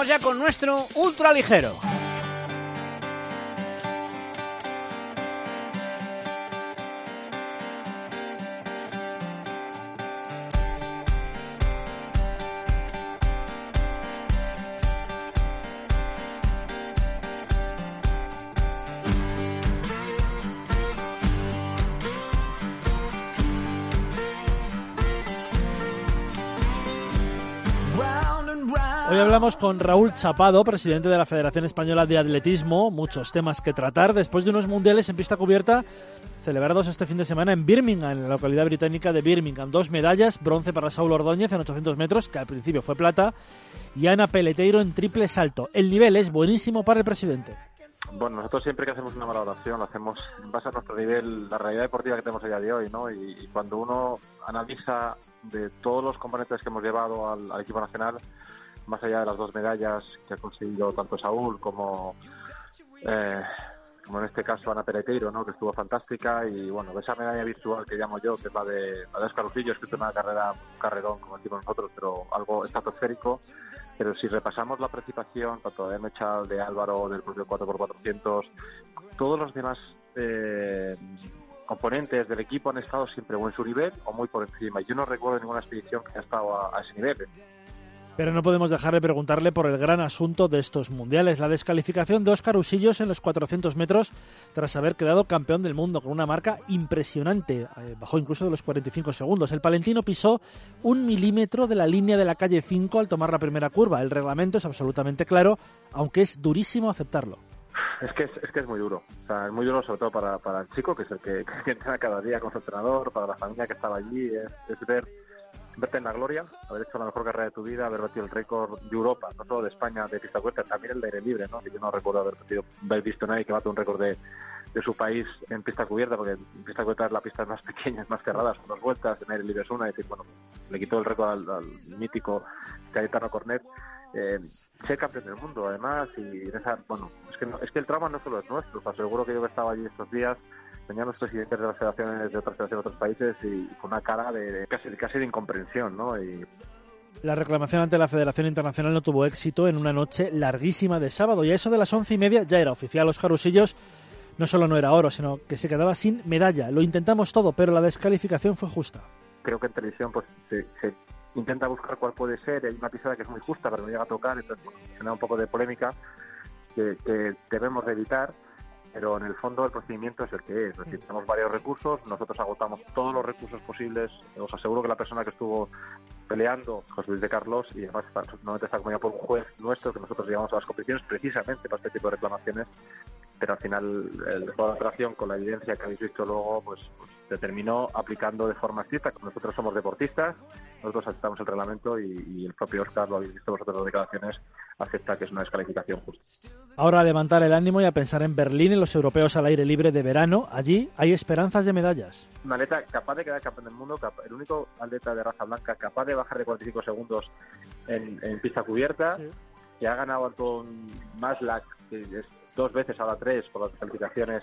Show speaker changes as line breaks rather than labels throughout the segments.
vamos ya con nuestro ultraligero.
Hoy hablamos con Raúl Chapado, presidente de la Federación Española de Atletismo. Muchos temas que tratar después de unos mundiales en pista cubierta celebrados este fin de semana en Birmingham, en la localidad británica de Birmingham. Dos medallas, bronce para Saúl Ordóñez en 800 metros, que al principio fue plata, y Ana Peleteiro en triple salto. El nivel es buenísimo para el presidente.
Bueno, nosotros siempre que hacemos una valoración lo hacemos en base a nuestro nivel, la realidad deportiva que tenemos a día de hoy, ¿no? Y, cuando uno analiza de todos los componentes que hemos llevado al equipo nacional, más allá de las dos medallas que ha conseguido tanto Saúl como, eh, como en este caso Ana Pereteiro, ¿no? que estuvo fantástica, y bueno, esa medalla virtual que llamo yo, que es la de, la de Oscar Lucillo, es una carrera, un carrerón, como decimos nosotros, pero algo estratosférico. Pero si repasamos la participación, tanto de Mechal, de Álvaro, del propio 4x400, todos los demás eh, componentes del equipo han estado siempre o en su nivel o muy por encima. Yo no recuerdo ninguna expedición que haya estado a ese nivel.
Pero no podemos dejar de preguntarle por el gran asunto de estos mundiales, la descalificación de Óscar Usillos en los 400 metros tras haber quedado campeón del mundo con una marca impresionante, eh, bajó incluso de los 45 segundos. El palentino pisó un milímetro de la línea de la calle 5 al tomar la primera curva. El reglamento es absolutamente claro, aunque es durísimo aceptarlo.
Es que es, que es muy duro, es muy duro sobre todo para, el chico, que es el que, entrena cada día con su entrenador, para la familia que estaba allí, es ver verte en la gloria, haber hecho la mejor carrera de tu vida, haber batido el récord de Europa, no solo de España de pista cubierta, también el de aire libre, ¿no? Que yo no recuerdo haber, visto nadie que bate un récord de, de su país en pista cubierta, porque en pista cubierta es la pista más pequeña, más cerrada, son dos vueltas, en aire libre es una, y decir, bueno, le quitó el récord al, mítico Cayetano Cornet. Eh, ser campeón del mundo, además, y esa, bueno, es que, es que el trauma no solo es nuestro, os aseguro que yo que estaba allí estos días, venían los presidentes de las federaciones de otras federaciones de otros países y con una cara de, casi, casi de incomprensión, ¿no? Y,
la reclamación ante la Federación Internacional no tuvo éxito en una noche larguísima de sábado y a eso de las once y media ya era oficial. Los jarusillos no solo no era oro, sino que se quedaba sin medalla. Lo intentamos todo, pero la descalificación fue justa.
Creo que en televisión pues se, intenta buscar cuál puede ser. Hay una pisada que es muy justa, pero no llega a tocar, entonces bueno, un poco de polémica que, que debemos de evitar pero en el fondo el procedimiento es el que es. tenemos varios recursos, nosotros agotamos todos los recursos posibles. Os aseguro que la persona que estuvo peleando, José Luis de Carlos, y además normalmente está acompañado por un juez nuestro que nosotros llevamos a las competiciones precisamente para este tipo de reclamaciones, pero al final el de la operación con la evidencia que habéis visto luego, pues, pues determinó aplicando de forma estricta. Nosotros somos deportistas, nosotros aceptamos el reglamento y, el propio Oscar, lo habéis visto vosotros las declaraciones, acepta que es una descalificación justa.
Ahora a levantar el ánimo y a pensar en Berlín, en los europeos al aire libre de verano. Allí hay esperanzas de medallas.
Un atleta capaz de quedar campeón del mundo, el único atleta de raza blanca capaz de bajar de 45 segundos en, pista cubierta, que ha ganado Anton Maslak, que es dos veces, ahora tres, por las calificaciones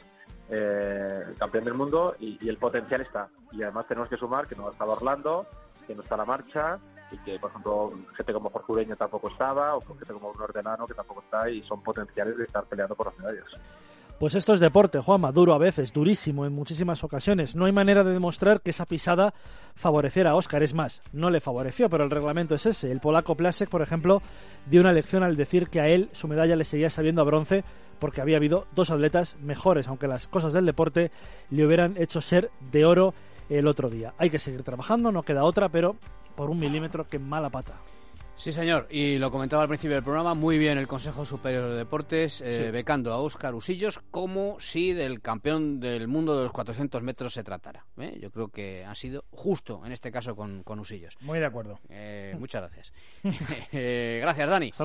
eh, campeón del mundo y, el potencial está. Y además tenemos que sumar que no estaba Orlando, que no está la marcha y que, por ejemplo, gente como Jorge tampoco estaba o gente como un Ordenano que tampoco está y son potenciales de estar peleando por las medallas.
Pues esto es deporte, Juanma, duro a veces, durísimo en muchísimas ocasiones. No hay manera de demostrar que esa pisada favoreciera a Oscar. Es más, no le favoreció, pero el reglamento es ese. El polaco Plasek, por ejemplo, dio una lección al decir que a él su medalla le seguía sabiendo a bronce porque había habido dos atletas mejores, aunque las cosas del deporte le hubieran hecho ser de oro el otro día. Hay que seguir trabajando, no queda otra, pero por un milímetro que mala pata.
Sí, señor, y lo comentaba al principio del programa, muy bien el Consejo Superior de Deportes, eh, becando a Óscar Usillos como si del campeón del mundo de los 400 metros se tratara. ¿eh? Yo creo que ha sido justo en este caso con, con Usillos.
Muy de acuerdo.
Eh, muchas gracias. gracias, Dani.
Hasta